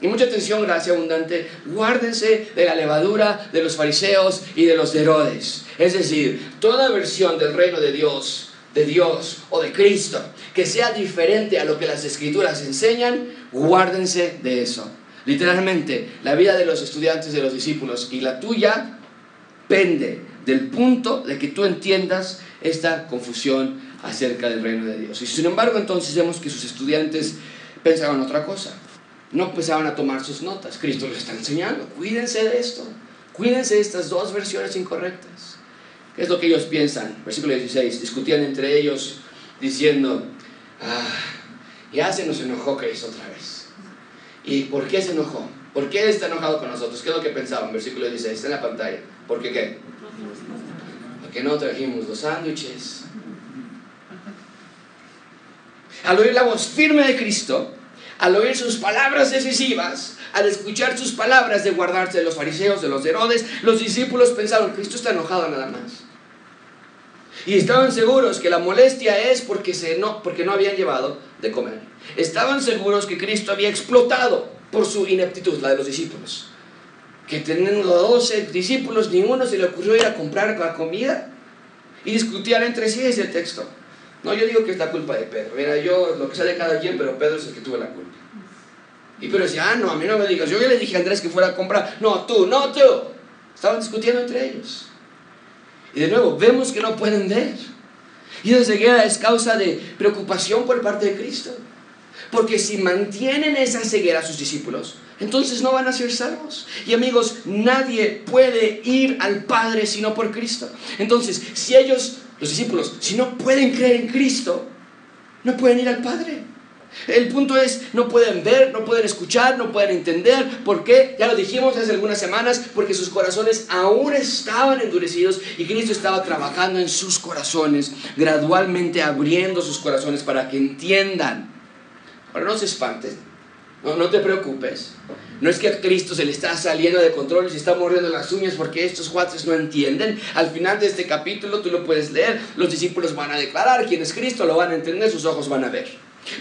Y mucha atención, gracia abundante, guárdense de la levadura de los fariseos y de los Herodes. Es decir, toda versión del reino de Dios, de Dios o de Cristo, que sea diferente a lo que las escrituras enseñan, guárdense de eso. Literalmente, la vida de los estudiantes, de los discípulos y la tuya pende del punto de que tú entiendas esta confusión acerca del reino de Dios. Y sin embargo, entonces vemos que sus estudiantes pensaban otra cosa. No empezaban a tomar sus notas. Cristo les está enseñando. Cuídense de esto. Cuídense de estas dos versiones incorrectas. ¿Qué es lo que ellos piensan? Versículo 16. Discutían entre ellos diciendo, ah, ya se nos enojó Cristo otra vez. ¿Y por qué se enojó? ¿Por qué está enojado con nosotros? ¿Qué es lo que pensaban? Versículo 16, está en la pantalla. ¿Por qué qué? Porque no trajimos los sándwiches. Al oír la voz firme de Cristo, al oír sus palabras decisivas, al escuchar sus palabras de guardarse de los fariseos, de los Herodes, los discípulos pensaron, Cristo está enojado nada más. Y estaban seguros que la molestia es porque, se no, porque no habían llevado de comer. Estaban seguros que Cristo había explotado por su ineptitud, la de los discípulos. Que teniendo 12 discípulos, ninguno se le ocurrió ir a comprar la comida y discutían entre sí ese texto. No, yo digo que es la culpa de Pedro. Mira, yo lo que sale cada quien, pero Pedro es el que tuvo la culpa. Y Pedro decía, ah, no, a mí no me digas. Yo ya le dije a Andrés que fuera a comprar. No, tú, no, tú. Estaban discutiendo entre ellos. Y de nuevo, vemos que no pueden ver. Y esa ceguera es causa de preocupación por parte de Cristo. Porque si mantienen esa ceguera a sus discípulos, entonces no van a ser salvos. Y amigos, nadie puede ir al Padre sino por Cristo. Entonces, si ellos, los discípulos, si no pueden creer en Cristo, no pueden ir al Padre. El punto es, no pueden ver, no pueden escuchar, no pueden entender. ¿Por qué? Ya lo dijimos hace algunas semanas, porque sus corazones aún estaban endurecidos y Cristo estaba trabajando en sus corazones, gradualmente abriendo sus corazones para que entiendan. Ahora no se espanten, no, te preocupes. No es que a Cristo se le está saliendo de control y se está mordiendo las uñas porque estos cuates no entienden. Al final de este capítulo tú lo puedes leer, los discípulos van a declarar quién es Cristo, lo van a entender, sus ojos van a ver.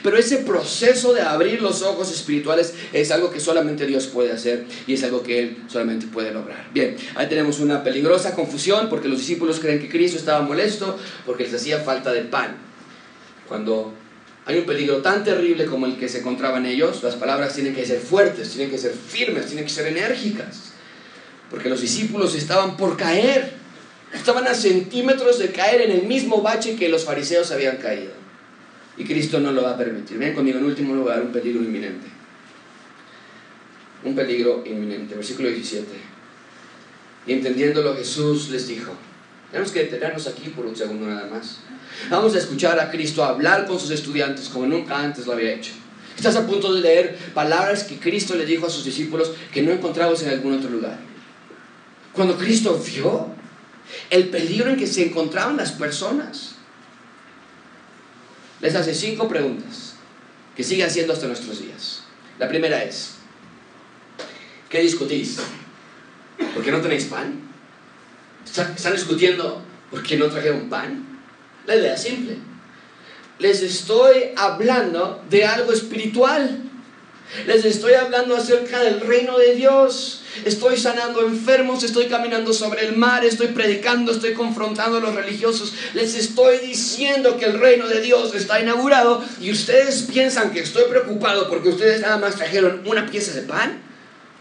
Pero ese proceso de abrir los ojos espirituales es algo que solamente Dios puede hacer y es algo que Él solamente puede lograr. Bien, ahí tenemos una peligrosa confusión porque los discípulos creen que Cristo estaba molesto porque les hacía falta de pan. Cuando hay un peligro tan terrible como el que se encontraban ellos, las palabras tienen que ser fuertes, tienen que ser firmes, tienen que ser enérgicas. Porque los discípulos estaban por caer, estaban a centímetros de caer en el mismo bache que los fariseos habían caído. Y Cristo no lo va a permitir. Ven conmigo en último lugar, un peligro inminente. Un peligro inminente. Versículo 17. Y entendiéndolo Jesús les dijo. Tenemos que detenernos aquí por un segundo nada más. Vamos a escuchar a Cristo hablar con sus estudiantes como nunca antes lo había hecho. Estás a punto de leer palabras que Cristo le dijo a sus discípulos que no encontramos en algún otro lugar. Cuando Cristo vio el peligro en que se encontraban las personas, les hace cinco preguntas que sigue haciendo hasta nuestros días. La primera es, ¿qué discutís? ¿Por qué no tenéis pan? ¿Están discutiendo por qué no trajeron pan? La idea es simple. Les estoy hablando de algo espiritual. Les estoy hablando acerca del reino de Dios. Estoy sanando enfermos, estoy caminando sobre el mar, estoy predicando, estoy confrontando a los religiosos. Les estoy diciendo que el reino de Dios está inaugurado y ustedes piensan que estoy preocupado porque ustedes nada más trajeron una pieza de pan.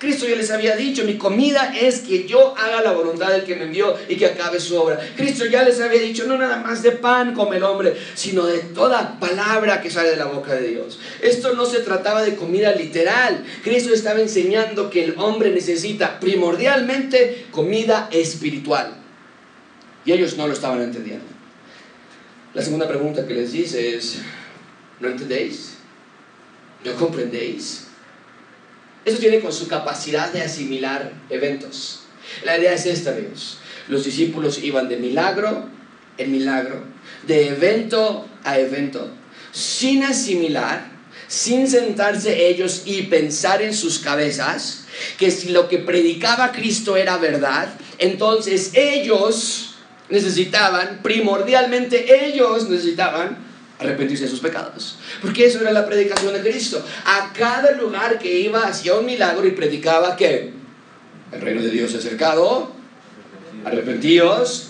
Cristo ya les había dicho, mi comida es que yo haga la voluntad del que me envió y que acabe su obra. Cristo ya les había dicho, no nada más de pan come el hombre, sino de toda palabra que sale de la boca de Dios. Esto no se trataba de comida literal. Cristo estaba enseñando que el hombre necesita primordialmente comida espiritual. Y ellos no lo estaban entendiendo. La segunda pregunta que les dice es, ¿no entendéis? ¿No comprendéis? Eso tiene con su capacidad de asimilar eventos. La idea es esta, amigos. Los discípulos iban de milagro en milagro, de evento a evento, sin asimilar, sin sentarse ellos y pensar en sus cabezas que si lo que predicaba Cristo era verdad, entonces ellos necesitaban, primordialmente ellos necesitaban arrepentirse de sus pecados. Porque eso era la predicación de Cristo. A cada lugar que iba hacía un milagro y predicaba que el reino de Dios se ha acercado, arrepentíos.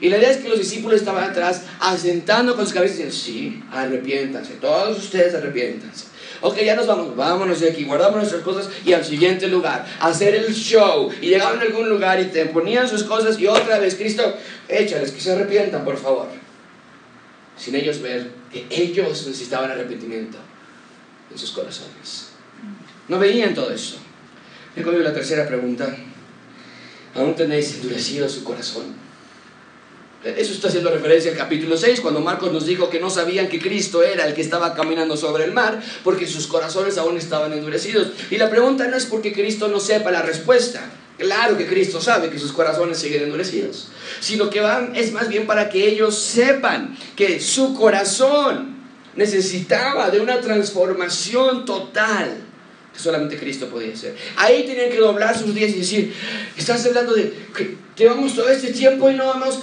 Y la idea es que los discípulos estaban atrás asentando con sus cabezas diciendo, sí, arrepiéntanse, todos ustedes arrepiéntanse. Ok, ya nos vamos, vámonos de aquí, guardamos nuestras cosas y al siguiente lugar, hacer el show. Y llegaban a algún lugar y te ponían sus cosas y otra vez, Cristo, échales, que se arrepientan, por favor. Sin ellos ver que ellos necesitaban arrepentimiento en sus corazones. No veían todo eso. Conmigo la tercera pregunta. ¿Aún tenéis endurecido su corazón? Eso está haciendo referencia al capítulo 6, cuando Marcos nos dijo que no sabían que Cristo era el que estaba caminando sobre el mar, porque sus corazones aún estaban endurecidos. Y la pregunta no es porque Cristo no sepa la respuesta. Claro que Cristo sabe que sus corazones siguen endurecidos, sino que van, es más bien para que ellos sepan que su corazón necesitaba de una transformación total que solamente Cristo podía hacer. Ahí tenían que doblar sus días y decir, estás hablando de que llevamos todo este tiempo y no vamos,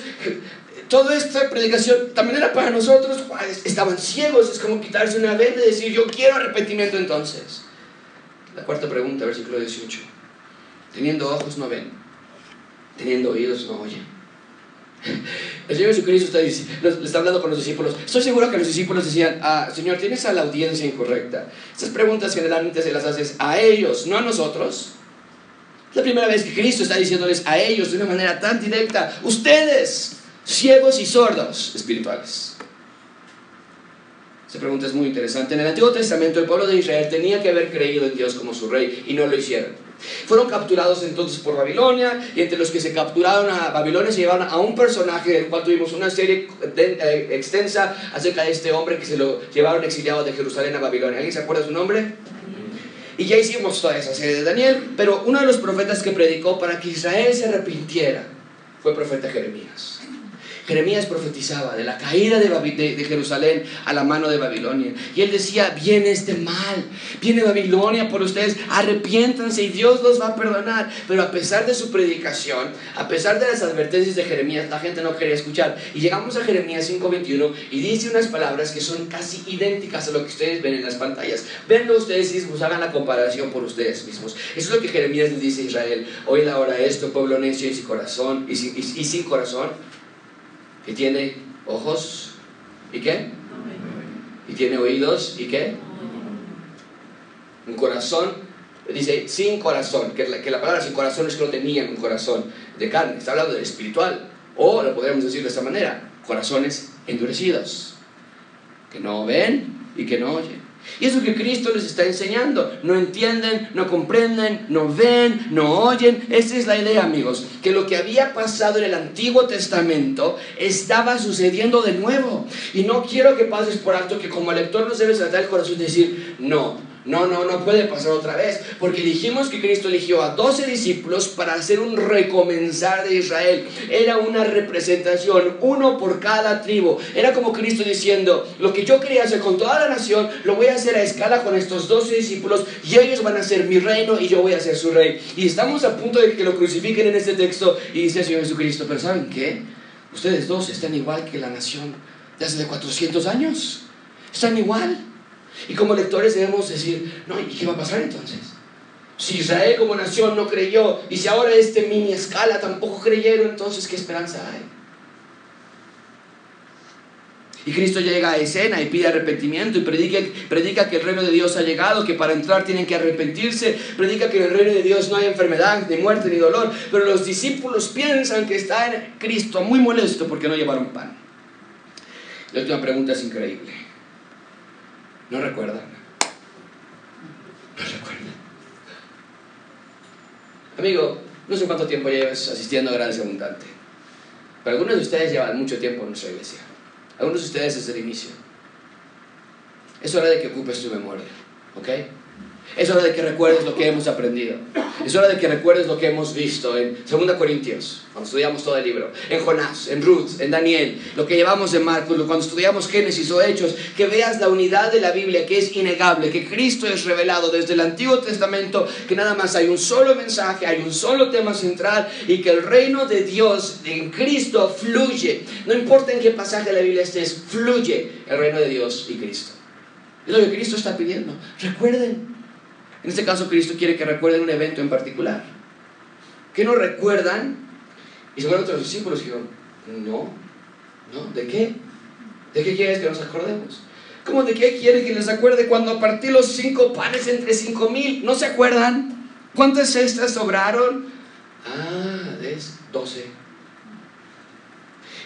toda esta predicación también era para nosotros, estaban ciegos, es como quitarse una venda y decir, yo quiero arrepentimiento entonces. La cuarta pregunta, versículo 18. Teniendo ojos no ven, teniendo oídos no oyen. El Señor Jesucristo está, le está hablando con los discípulos. Estoy seguro que los discípulos decían, ah, Señor, tienes a la audiencia incorrecta. Estas preguntas generalmente se las haces a ellos, no a nosotros. Es la primera vez que Cristo está diciéndoles a ellos de una manera tan directa, ustedes, ciegos y sordos espirituales. Esta pregunta es muy interesante. En el Antiguo Testamento el pueblo de Israel tenía que haber creído en Dios como su rey y no lo hicieron. Fueron capturados entonces por Babilonia y entre los que se capturaron a Babilonia se llevaron a un personaje del cual tuvimos una serie eh, extensa acerca de este hombre que se lo llevaron exiliado de Jerusalén a Babilonia. ¿Alguien se acuerda su nombre? Y ya hicimos toda esa serie de Daniel, pero uno de los profetas que predicó para que Israel se arrepintiera fue el profeta Jeremías. Jeremías profetizaba de la caída de, Jerusalén a la mano de Babilonia. Y él decía, viene este mal, viene Babilonia por ustedes, arrepiéntanse y Dios los va a perdonar. Pero a pesar de su predicación, a pesar de las advertencias de Jeremías, la gente no quería escuchar. Y llegamos a Jeremías 5.21 y dice unas palabras que son casi idénticas a lo que ustedes ven en las pantallas. Venlo ustedes mismos, hagan la comparación por ustedes mismos. Eso es lo que Jeremías le dice a Israel. Oíd ahora esto, pueblo necio y sin corazón, y sin corazón y tiene ojos y qué? Y tiene oídos y qué? Un corazón, dice sin corazón, que la, que la palabra sin corazón es que no tenían un corazón de carne, está hablando del espiritual, o lo podríamos decir de esta manera, corazones endurecidos, que no ven y que no oyen. Y es lo que Cristo les está enseñando. No entienden, no comprenden, no ven, no oyen. Esa es la idea, amigos. Que lo que había pasado en el Antiguo Testamento estaba sucediendo de nuevo. Y no quiero que pases por alto que como lector nos debes tratar el corazón y decir, no, no, no, no puede pasar otra vez, porque dijimos que Cristo eligió a 12 discípulos para hacer un recomenzar de Israel. Era una representación, uno por cada tribu. Era como Cristo diciendo, lo que yo quería hacer con toda la nación, lo voy a hacer a escala con estos 12 discípulos y ellos van a ser mi reino y yo voy a ser su rey. Y estamos a punto de que lo crucifiquen en este texto y dice el Señor Jesucristo, pero ¿saben qué? Ustedes dos están igual que la nación de hace 400 años. Están igual. Y como lectores debemos decir, no, ¿y qué va a pasar entonces? Si Israel como nación no creyó, y si ahora este mini escala tampoco creyeron, entonces ¿qué esperanza hay? Y Cristo llega a escena y pide arrepentimiento y predica, predica, que el reino de Dios ha llegado, que para entrar tienen que arrepentirse, predica que en el reino de Dios no hay enfermedad, ni muerte, ni dolor, pero los discípulos piensan que está en Cristo muy molesto porque no llevaron pan. La última pregunta es increíble. No recuerdan. No recuerdan. Amigo, no sé cuánto tiempo llevas asistiendo a Gracia Abundante. Pero algunos de ustedes llevan mucho tiempo en nuestra iglesia. Algunos de ustedes desde el inicio. Es hora de que ocupes tu memoria. ¿Ok? Es hora de que recuerdes lo que hemos aprendido. Es hora de que recuerdes lo que hemos visto en 2 Corintios, cuando estudiamos todo el libro, en Jonás, en Ruth, en Daniel, lo que llevamos en Marcos, cuando estudiamos Génesis o Hechos, que veas la unidad de la Biblia que es innegable, que Cristo es revelado desde el Antiguo Testamento, que nada más hay un solo mensaje, hay un solo tema central y que el reino de Dios en Cristo fluye. No importa en qué pasaje de la Biblia estés, fluye el reino de Dios y Cristo. Es lo que Cristo está pidiendo. Recuerden en este caso, Cristo quiere que recuerden un evento en particular. ¿Qué no recuerdan? Y seguramente los discípulos dijeron, no, no, ¿de qué? ¿De qué quieres que nos acordemos? ¿Cómo de qué quiere que les acuerde cuando partí los cinco panes entre cinco mil? ¿No se acuerdan? ¿Cuántas cestas sobraron? Ah, es doce.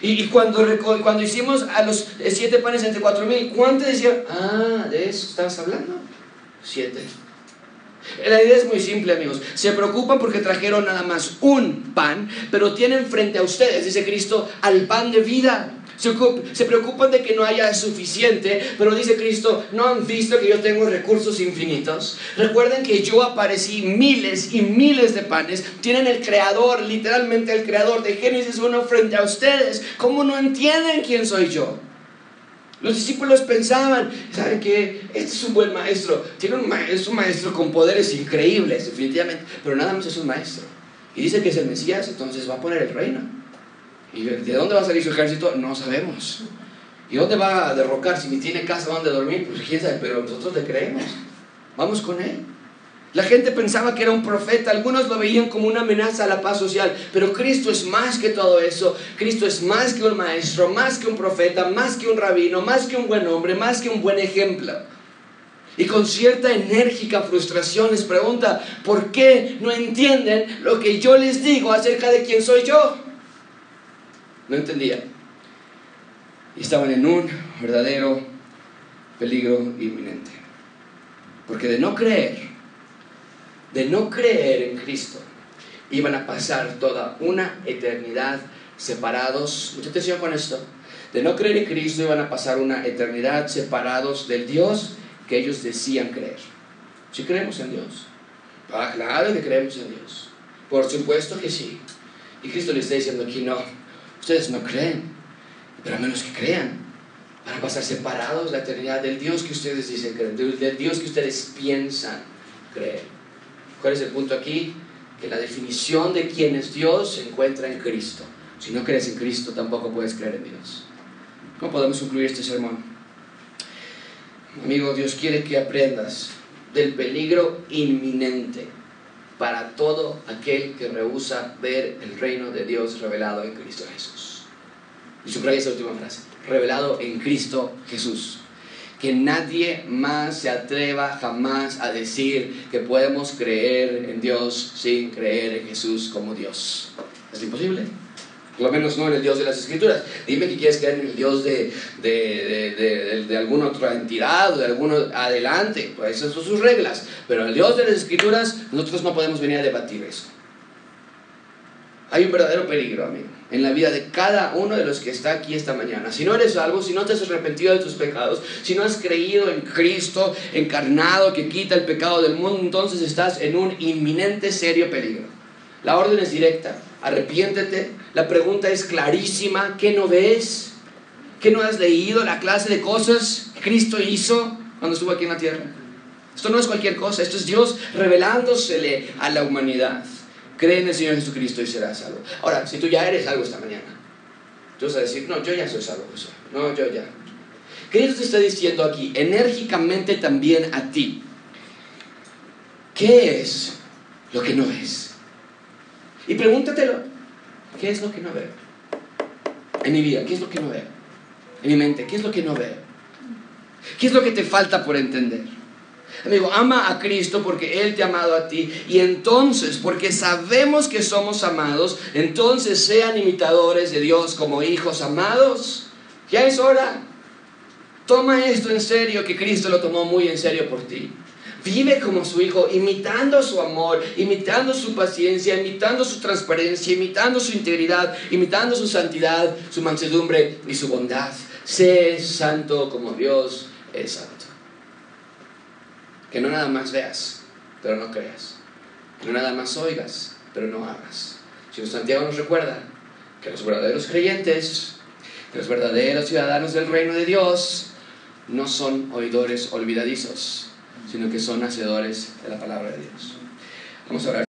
Y, cuando, cuando hicimos a los siete panes entre cuatro mil, ¿cuántos decían? Ah, de eso estabas hablando. Siete. La idea es muy simple, amigos. Se preocupan porque trajeron nada más un pan, pero tienen frente a ustedes, dice Cristo, al pan de vida. Se, preocupan de que no haya suficiente, pero dice Cristo, ¿no han visto que yo tengo recursos infinitos? Recuerden que yo aparecí miles y miles de panes. Tienen el creador, literalmente el creador de Génesis 1 frente a ustedes. ¿Cómo no entienden quién soy yo? Los discípulos pensaban, ¿saben qué? Este es un buen maestro. Tiene un es un maestro con poderes increíbles, definitivamente. Pero nada más es un maestro. Y dice que es el Mesías, entonces va a poner el reino. ¿Y de dónde va a salir su ejército? No sabemos. ¿Y dónde va a derrocar? Si ni tiene casa donde dormir, pues quién sabe, pero nosotros le creemos. Vamos con él. La gente pensaba que era un profeta, algunos lo veían como una amenaza a la paz social, pero Cristo es más que todo eso. Cristo es más que un maestro, más que un profeta, más que un rabino, más que un buen hombre, más que un buen ejemplo. Y con cierta enérgica frustración les pregunta, ¿por qué no entienden lo que yo les digo acerca de quién soy yo? No entendían. Y estaban en un verdadero peligro inminente. Porque de no creer, de no creer en Cristo, iban a pasar toda una eternidad separados. Mucha atención con esto. De no creer en Cristo iban a pasar una eternidad separados del Dios que ellos decían creer. Si creemos en Dios. Ah, claro que creemos en Dios. Por supuesto que sí. Y Cristo le está diciendo aquí, no, ustedes no creen, pero a menos que crean, van a pasar separados la eternidad del Dios que ustedes dicen creer, del Dios que ustedes piensan creer. ¿Cuál es el punto aquí? Que la definición de quién es Dios se encuentra en Cristo. Si no crees en Cristo, tampoco puedes creer en Dios. ¿Cómo podemos concluir este sermón? Amigo, Dios quiere que aprendas del peligro inminente para todo aquel que rehúsa ver el reino de Dios revelado en Cristo Jesús. Y subraya esa última frase, revelado en Cristo Jesús que nadie más se atreva jamás a decir que podemos creer en Dios sin creer en Jesús como Dios. Es imposible. Por lo menos no en el Dios de las Escrituras. Dime que quieres creer en el Dios de, de, de, alguna otra entidad o de alguno adelante. Pues esas son sus reglas. Pero el Dios de las Escrituras, nosotros no podemos venir a debatir eso. Hay un verdadero peligro, amigo en la vida de cada uno de los que está aquí esta mañana. Si no eres salvo, si no te has arrepentido de tus pecados, si no has creído en Cristo encarnado que quita el pecado del mundo, entonces estás en un inminente serio peligro. La orden es directa, arrepiéntete. La pregunta es clarísima, ¿qué no ves? ¿Qué no has leído? La clase de cosas que Cristo hizo cuando estuvo aquí en la tierra. Esto no es cualquier cosa, esto es Dios revelándosele a la humanidad. Cree en el Señor Jesucristo y serás salvo. Ahora, si tú ya eres salvo esta mañana, tú vas a decir, no, yo ya soy salvo, Jesús. No, yo ya. Cristo está diciendo aquí, enérgicamente también a ti, ¿qué es lo que no ves? Y pregúntatelo, ¿qué es lo que no veo? En mi vida, ¿qué es lo que no veo? En mi mente, ¿qué es lo que no veo? ¿Qué es lo que te falta por entender? Amigo, ama a Cristo porque Él te ha amado a ti. Y entonces, porque sabemos que somos amados, entonces sean imitadores de Dios como hijos amados. Ya es hora. Toma esto en serio, que Cristo lo tomó muy en serio por ti. Vive como su hijo, imitando su amor, imitando su paciencia, imitando su transparencia, imitando su integridad, imitando su santidad, su mansedumbre y su bondad. Sé santo como Dios es santo. Que no nada más veas, pero no creas. Que no nada más oigas, pero no hagas. Si Santiago nos recuerda que los verdaderos creyentes, que los verdaderos ciudadanos del reino de Dios, no son oidores olvidadizos, sino que son hacedores de la palabra de Dios. Vamos a orar.